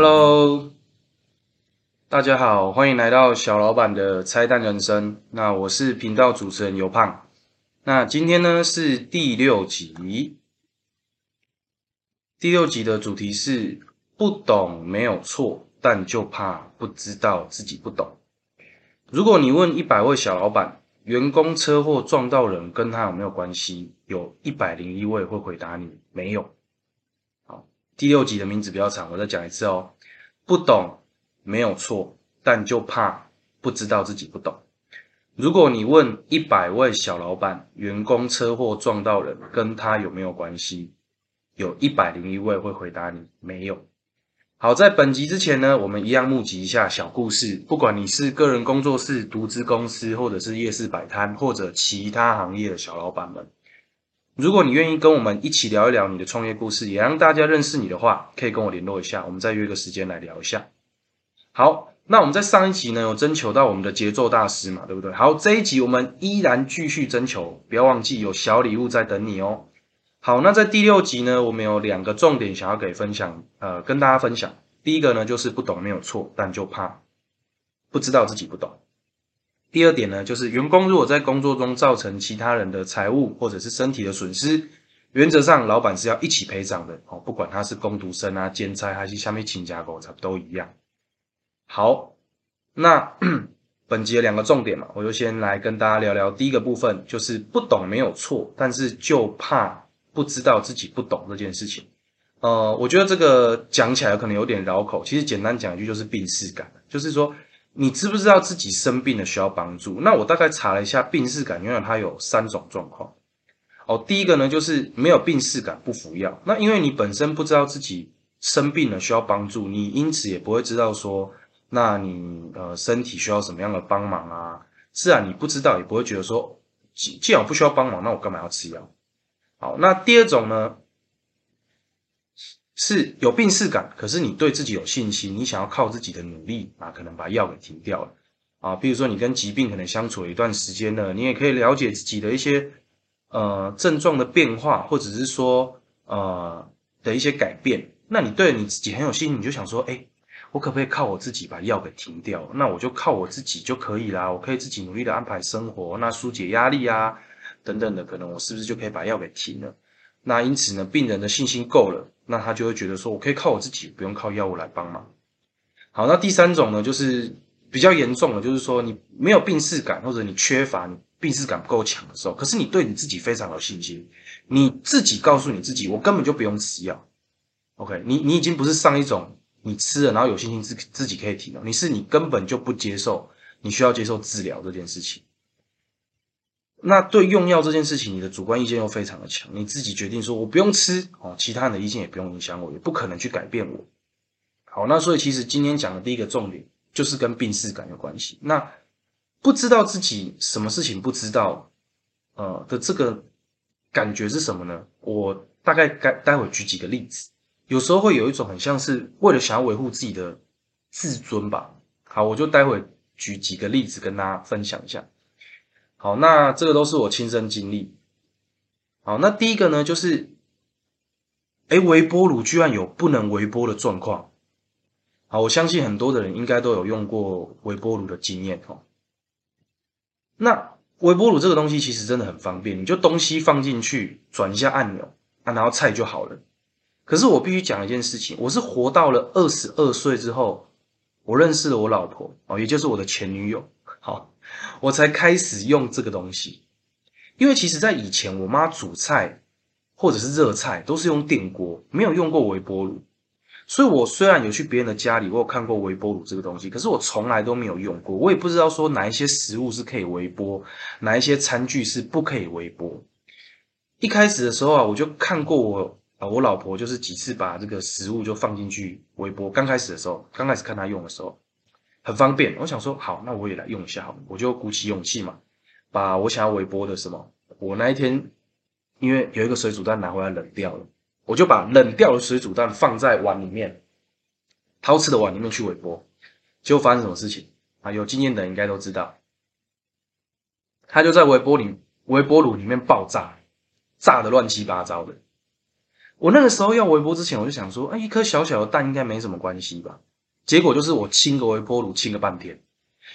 Hello，大家好，欢迎来到小老板的拆弹人生。那我是频道主持人尤胖。那今天呢是第六集，第六集的主题是不懂没有错，但就怕不知道自己不懂。如果你问一百位小老板，员工车祸撞到人跟他有没有关系？有一百零一位会回答你没有。第六集的名字比较长，我再讲一次哦。不懂没有错，但就怕不知道自己不懂。如果你问一百位小老板，员工车祸撞到人跟他有没有关系？有一百零一位会回答你没有。好，在本集之前呢，我们一样募集一下小故事。不管你是个人工作室、独资公司，或者是夜市摆摊，或者其他行业的小老板们，如果你愿意跟我们一起聊一聊你的创业故事，也让大家认识你的话，可以跟我联络一下，我们再约个时间来聊一下。好，那我们在上一集呢有征求到我们的节奏大师嘛，对不对？好，这一集我们依然继续征求，不要忘记有小礼物在等你哦。好，那在第六集呢，我们有两个重点想要给分享，呃，跟大家分享。第一个呢，就是不懂没有错，但就怕不知道自己不懂。第二点呢，就是员工如果在工作中造成其他人的财务或者是身体的损失，原则上老板是要一起赔偿的哦，不管他是工读生啊、兼差还是下面请假狗，差不都一样。好，那 本集的两个重点嘛，我就先来跟大家聊聊。第一个部分就是不懂没有错，但是就怕。不知道自己不懂这件事情，呃，我觉得这个讲起来可能有点绕口。其实简单讲一句，就是病逝感，就是说你知不知道自己生病了需要帮助？那我大概查了一下，病逝感原来它有三种状况。哦，第一个呢就是没有病逝感不服药，那因为你本身不知道自己生病了需要帮助，你因此也不会知道说，那你呃身体需要什么样的帮忙啊？自然你不知道，也不会觉得说，既既然我不需要帮忙，那我干嘛要吃药？好，那第二种呢，是有病逝感，可是你对自己有信心，你想要靠自己的努力啊，可能把药给停掉了啊。比如说你跟疾病可能相处了一段时间了，你也可以了解自己的一些呃症状的变化，或者是说呃的一些改变。那你对你自己很有信心，你就想说，哎，我可不可以靠我自己把药给停掉？那我就靠我自己就可以啦，我可以自己努力的安排生活，那疏解压力啊。等等的，可能我是不是就可以把药给停了？那因此呢，病人的信心够了，那他就会觉得说，我可以靠我自己，不用靠药物来帮忙。好，那第三种呢，就是比较严重的，就是说你没有病逝感，或者你缺乏你病逝感不够强的时候，可是你对你自己非常有信心，你自己告诉你自己，我根本就不用吃药。OK，你你已经不是上一种你吃了然后有信心自自己可以停了，你是你根本就不接受你需要接受治疗这件事情。那对用药这件事情，你的主观意见又非常的强，你自己决定说我不用吃哦，其他人的意见也不用影响我，也不可能去改变我。好，那所以其实今天讲的第一个重点就是跟病逝感有关系。那不知道自己什么事情不知道，呃的这个感觉是什么呢？我大概该待会举几个例子，有时候会有一种很像是为了想要维护自己的自尊吧。好，我就待会举几个例子跟大家分享一下。好，那这个都是我亲身经历。好，那第一个呢，就是，哎，微波炉居然有不能微波的状况。好，我相信很多的人应该都有用过微波炉的经验哦。那微波炉这个东西其实真的很方便，你就东西放进去，转一下按钮啊，然后菜就好了。可是我必须讲一件事情，我是活到了二十二岁之后，我认识了我老婆哦，也就是我的前女友。好。我才开始用这个东西，因为其实，在以前，我妈煮菜或者是热菜都是用电锅，没有用过微波炉。所以，我虽然有去别人的家里，我有看过微波炉这个东西，可是我从来都没有用过。我也不知道说哪一些食物是可以微波，哪一些餐具是不可以微波。一开始的时候啊，我就看过我啊，我老婆就是几次把这个食物就放进去微波。刚开始的时候，刚开始看她用的时候。很方便，我想说好，那我也来用一下好，我就鼓起勇气嘛，把我想要微波的什么，我那一天因为有一个水煮蛋拿回来冷掉了，我就把冷掉的水煮蛋放在碗里面，陶瓷的碗里面去微波，结果发生什么事情啊？有经验的应该都知道，它就在微波里微波炉里面爆炸，炸的乱七八糟的。我那个时候要微波之前，我就想说，哎，一颗小小的蛋应该没什么关系吧？结果就是我清个微波炉清了半天，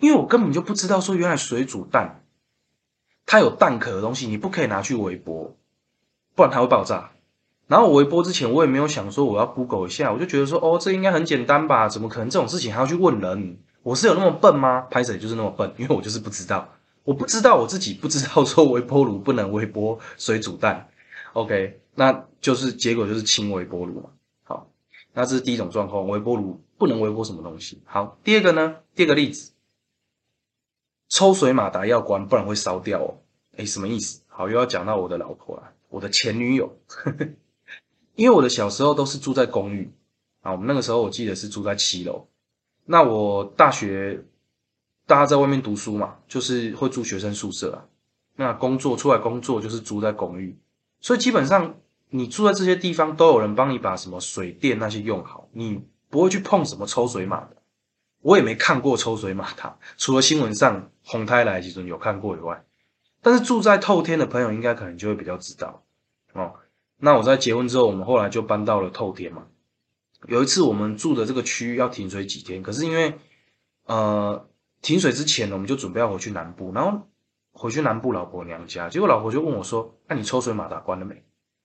因为我根本就不知道说原来水煮蛋它有蛋壳的东西，你不可以拿去微波，不然它会爆炸。然后我微波之前，我也没有想说我要 Google 一下，我就觉得说，哦，这应该很简单吧？怎么可能这种事情还要去问人？我是有那么笨吗？拍谁就是那么笨，因为我就是不知道，我不知道我自己不知道说微波炉不能微波水煮蛋。OK，那就是结果就是清微波炉嘛。好，那这是第一种状况，微波炉不能微波什么东西。好，第二个呢？第二个例子，抽水马达要关，不然会烧掉哦。哎，什么意思？好，又要讲到我的老婆了，我的前女友。因为我的小时候都是住在公寓啊，我们那个时候我记得是住在七楼。那我大学大家在外面读书嘛，就是会住学生宿舍啊。那工作出来工作就是住在公寓，所以基本上你住在这些地方都有人帮你把什么水电那些用好，你不会去碰什么抽水马的。我也没看过抽水马达，除了新闻上红胎来几尊有看过以外，但是住在透天的朋友应该可能就会比较知道哦。那我在结婚之后，我们后来就搬到了透天嘛。有一次我们住的这个区域要停水几天，可是因为呃停水之前呢，我们就准备要回去南部，然后回去南部老婆娘家，结果老婆就问我说：“那你抽水马达关了没？”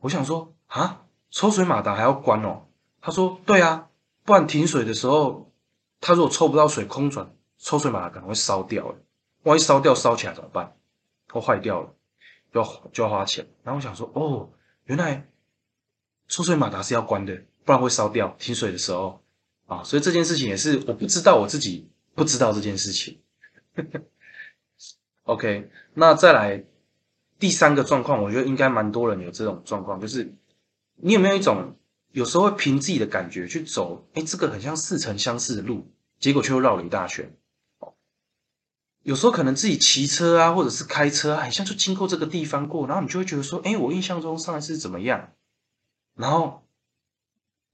我想说啊，抽水马达还要关哦？他说：“对啊，不然停水的时候，他如果抽不到水，空转抽水马达可能会烧掉。万一烧掉烧起来怎么办？或坏掉了，要就要花钱。”然后我想说：“哦。”原来抽水马达是要关的，不然会烧掉。停水的时候啊，所以这件事情也是我不知道，我自己不知道这件事情。OK，那再来第三个状况，我觉得应该蛮多人有这种状况，就是你有没有一种有时候会凭自己的感觉去走，哎，这个很像似曾相识的路，结果却又绕了一大圈。有时候可能自己骑车啊，或者是开车，啊很像就经过这个地方过，然后你就会觉得说，哎，我印象中上一次怎么样？然后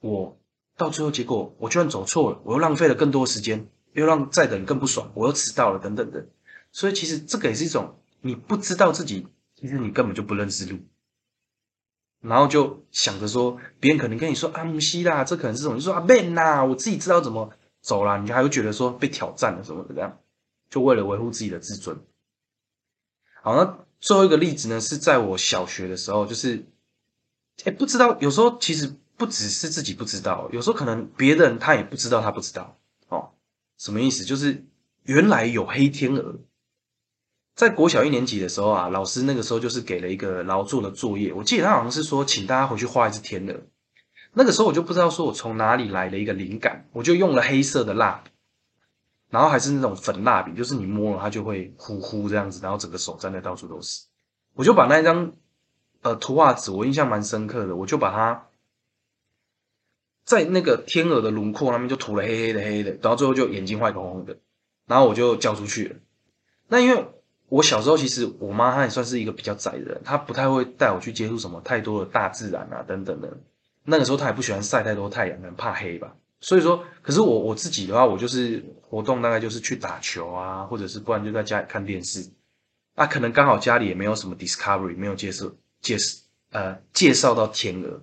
我到最后结果，我居然走错了，我又浪费了更多时间，又让再等更不爽，我又迟到了，等等的。所以其实这个也是一种你不知道自己，其实你根本就不认识路，然后就想着说，别人可能跟你说啊，木西啦，这可能是什么？你说啊，man 呐，我自己知道怎么走啦，你还会觉得说被挑战了什么的这样。就为了维护自己的自尊。好，那最后一个例子呢，是在我小学的时候，就是，哎，不知道，有时候其实不只是自己不知道，有时候可能别人他也不知道，他不知道哦。什么意思？就是原来有黑天鹅。在国小一年级的时候啊，老师那个时候就是给了一个劳作的作业，我记得他好像是说，请大家回去画一只天鹅。那个时候我就不知道说我从哪里来的一个灵感，我就用了黑色的蜡笔。然后还是那种粉蜡笔，就是你摸了它就会呼呼这样子，然后整个手沾的到处都是。我就把那一张呃图画纸，我印象蛮深刻的，我就把它在那个天鹅的轮廓那边就涂了黑黑的黑的，然后最后就眼睛坏红红的，然后我就交出去了。那因为我小时候其实我妈她也算是一个比较宅的人，她不太会带我去接触什么太多的大自然啊等等的。那个时候她也不喜欢晒太多太阳，可能怕黑吧。所以说，可是我我自己的话，我就是活动大概就是去打球啊，或者是不然就在家里看电视。啊，可能刚好家里也没有什么 Discovery，没有介绍介绍呃介绍到天鹅。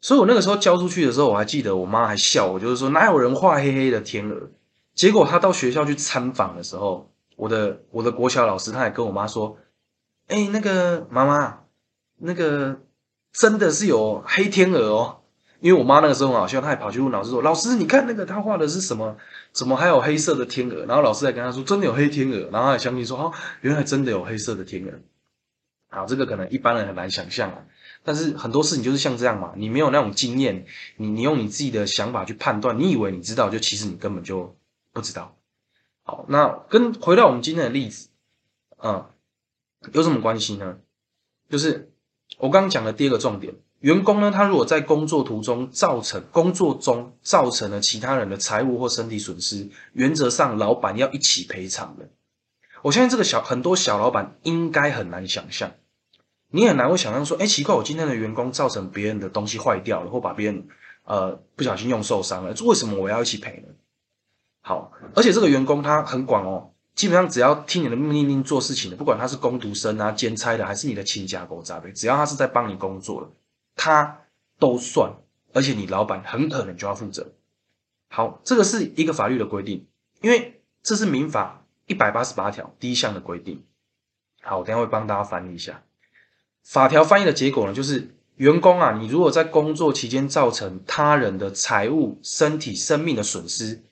所以我那个时候交出去的时候，我还记得我妈还笑我，就是说哪有人画黑黑的天鹅。结果他到学校去参访的时候，我的我的国小老师他也跟我妈说，哎，那个妈妈，那个真的是有黑天鹅哦。因为我妈那个时候很好笑，她还跑去问老师说：“老师，你看那个他画的是什么？怎么还有黑色的天鹅？”然后老师还跟他说：“真的有黑天鹅。”然后还相信说：“哦，原来真的有黑色的天鹅。”好，这个可能一般人很难想象啊。但是很多事情就是像这样嘛，你没有那种经验，你你用你自己的想法去判断，你以为你知道，就其实你根本就不知道。好，那跟回到我们今天的例子，嗯，有什么关系呢？就是我刚刚讲的第二个重点。员工呢，他如果在工作途中造成工作中造成了其他人的财务或身体损失，原则上老板要一起赔偿的。我相信这个小很多小老板应该很难想象，你很难会想象说，哎，奇怪，我今天的员工造成别人的东西坏掉了，或把别人呃不小心用受伤了，为什么我要一起赔呢？好，而且这个员工他很广哦，基本上只要听你的命令做事情的，不管他是工读生啊、兼差的，还是你的亲家狗杂呗，只要他是在帮你工作的。他都算，而且你老板很可能就要负责。好，这个是一个法律的规定，因为这是民法一百八十八条第一项的规定。好，我等下会帮大家翻译一下法条翻译的结果呢，就是员工啊，你如果在工作期间造成他人的财物、身体、生命的损失，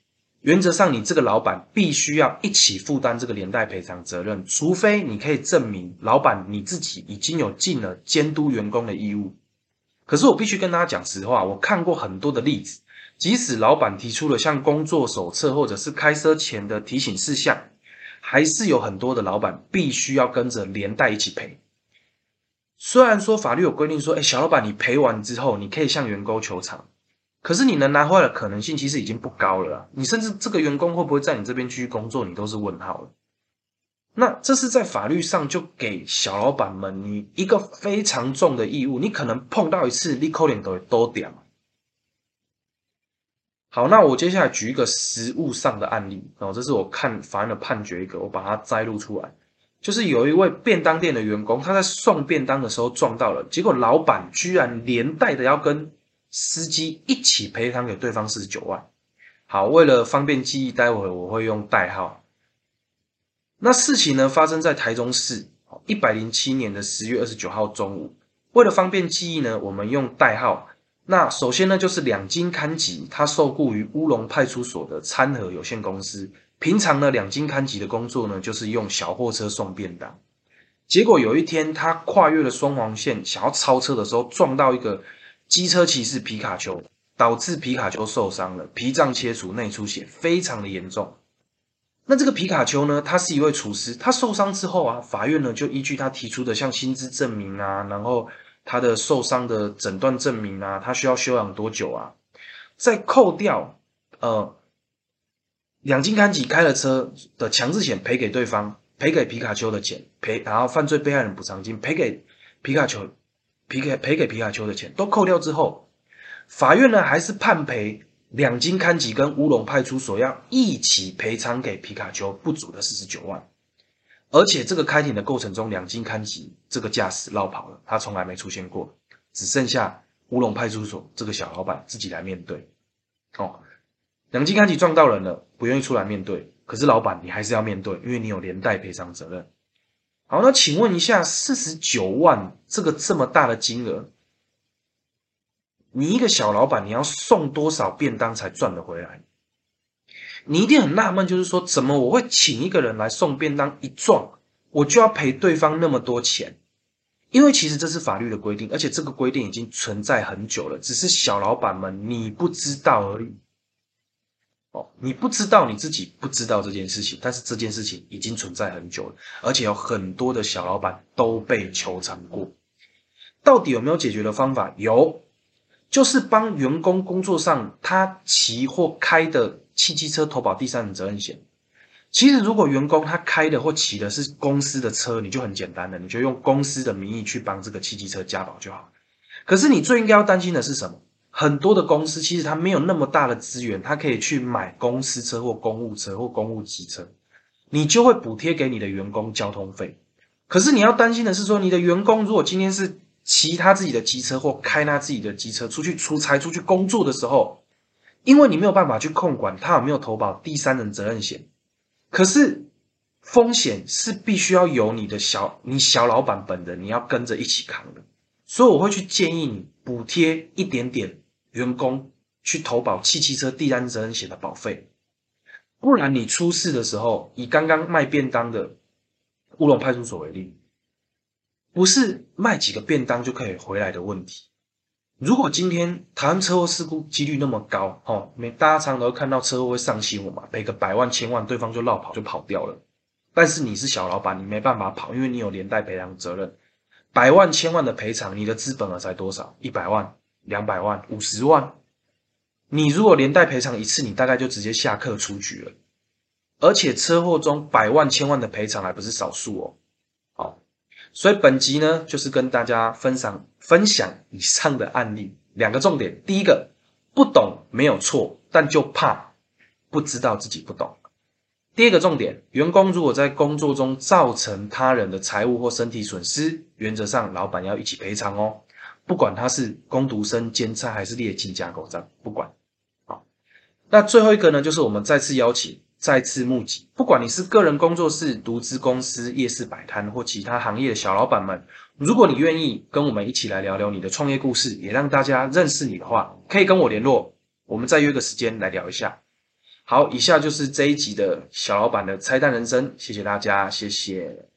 原则上你这个老板必须要一起负担这个连带赔偿责任，除非你可以证明老板你自己已经有尽了监督员工的义务。可是我必须跟大家讲实话，我看过很多的例子，即使老板提出了像工作手册或者是开车前的提醒事项。还是有很多的老板必须要跟着连带一起赔。虽然说法律有规定说，哎，小老板你赔完之后，你可以向员工求偿，可是你能拿回来的可能性其实已经不高了。你甚至这个员工会不会在你这边继续工作，你都是问号了。那这是在法律上就给小老板们你一个非常重的义务，你可能碰到一次，你可能都会多点。好，那我接下来举一个实物上的案例哦，这是我看法院的判决一个，我把它摘录出来，就是有一位便当店的员工，他在送便当的时候撞到了，结果老板居然连带的要跟司机一起赔偿给对方四十九万。好，为了方便记忆，待会我会用代号。那事情呢发生在台中市一百零七年的十月二十九号中午，为了方便记忆呢，我们用代号。那首先呢，就是两金刊吉，他受雇于乌龙派出所的餐盒有限公司。平常呢，两金刊吉的工作呢，就是用小货车送便当。结果有一天，他跨越了双黄线，想要超车的时候，撞到一个机车骑士皮卡丘，导致皮卡丘受伤了，脾脏切除，内出血，非常的严重。那这个皮卡丘呢，他是一位厨师，他受伤之后啊，法院呢就依据他提出的像薪资证明啊，然后。他的受伤的诊断证明啊，他需要休养多久啊？再扣掉呃两金刊吉开了车的强制险赔给对方，赔给皮卡丘的钱赔，然后犯罪被害人补偿金赔给皮卡丘，赔给赔给皮卡丘的钱都扣掉之后，法院呢还是判赔两金刊吉跟乌龙派出所要一起赔偿给皮卡丘不足的四十九万。而且这个开庭的过程中，两金刊吉这个驾驶绕跑了，他从来没出现过，只剩下乌龙派出所这个小老板自己来面对。哦，两金刊吉撞到人了，不愿意出来面对，可是老板你还是要面对，因为你有连带赔偿责任。好，那请问一下，四十九万这个这么大的金额，你一个小老板你要送多少便当才赚得回来？你一定很纳闷，就是说，怎么我会请一个人来送便当，一撞我就要赔对方那么多钱？因为其实这是法律的规定，而且这个规定已经存在很久了，只是小老板们你不知道而已。哦，你不知道你自己不知道这件事情，但是这件事情已经存在很久了，而且有很多的小老板都被求偿过。到底有没有解决的方法？有，就是帮员工工作上他骑或开的。汽机车投保第三人责任险，其实如果员工他开的或骑的是公司的车，你就很简单了，你就用公司的名义去帮这个汽机车加保就好。可是你最应该要担心的是什么？很多的公司其实他没有那么大的资源，他可以去买公司车或公务车或公务机车，你就会补贴给你的员工交通费。可是你要担心的是说，你的员工如果今天是骑他自己的机车或开他自己的机车出去出差、出去工作的时候。因为你没有办法去控管他有没有投保第三人责任险，可是风险是必须要由你的小你小老板本人你要跟着一起扛的，所以我会去建议你补贴一点点员工去投保汽汽车第三责任险的保费，不然你出事的时候，以刚刚卖便当的乌龙派出所为例，不是卖几个便当就可以回来的问题。如果今天台湾车祸事故几率那么高，哦，每大家常常都看到车祸会上新闻嘛，赔个百万千万，对方就绕跑就跑掉了。但是你是小老板，你没办法跑，因为你有连带赔偿责任。百万千万的赔偿，你的资本额才多少？一百万、两百万、五十万。你如果连带赔偿一次，你大概就直接下课出局了。而且车祸中百万千万的赔偿还不是少数哦。好所以本集呢，就是跟大家分享分享以上的案例，两个重点。第一个，不懂没有错，但就怕不知道自己不懂。第二个重点，员工如果在工作中造成他人的财务或身体损失，原则上老板要一起赔偿哦。不管他是工读生、兼差还是列清架构站，不管。好，那最后一个呢，就是我们再次邀请、再次募集，不管你是个人工作室、独资公司、夜市摆摊或其他行业的小老板们，如果你愿意跟我们一起来聊聊你的创业故事，也让大家认识你的话，可以跟我联络，我们再约个时间来聊一下。好，以下就是这一集的小老板的拆弹人生，谢谢大家，谢谢。